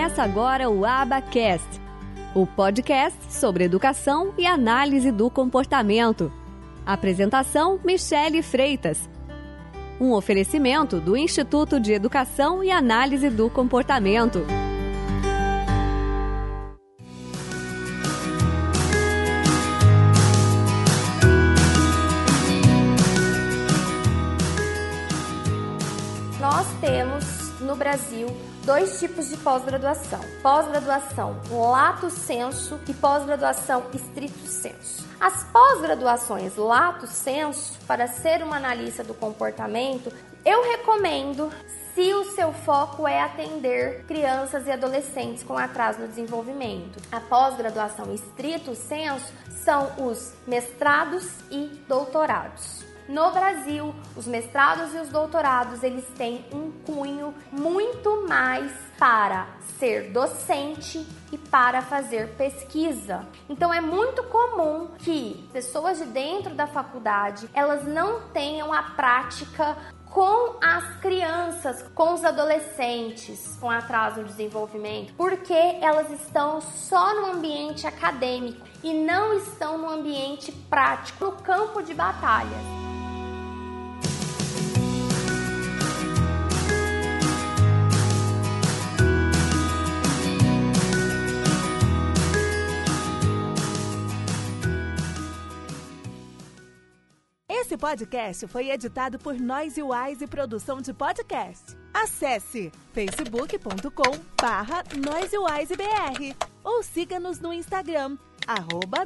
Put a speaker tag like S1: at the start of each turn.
S1: Começa agora o Abacast, o podcast sobre educação e análise do comportamento. Apresentação: Michele Freitas. Um oferecimento do Instituto de Educação e Análise do Comportamento.
S2: Nós temos no Brasil dois tipos de pós-graduação: pós-graduação lato sensu e pós-graduação estrito sensu. As pós-graduações lato sensu, para ser uma analista do comportamento, eu recomendo se o seu foco é atender crianças e adolescentes com atraso no desenvolvimento. A pós-graduação estrito sensu são os mestrados e doutorados. No Brasil, os mestrados e os doutorados, eles têm um cunho muito mais para ser docente e para fazer pesquisa. Então é muito comum que pessoas de dentro da faculdade, elas não tenham a prática com as crianças, com os adolescentes com atraso no desenvolvimento, porque elas estão só no ambiente acadêmico e não estão no ambiente prático, no campo de batalha.
S3: Esse podcast foi editado por Noise Wise Produção de Podcast. Acesse facebook.com barra ou siga-nos no Instagram, arroba.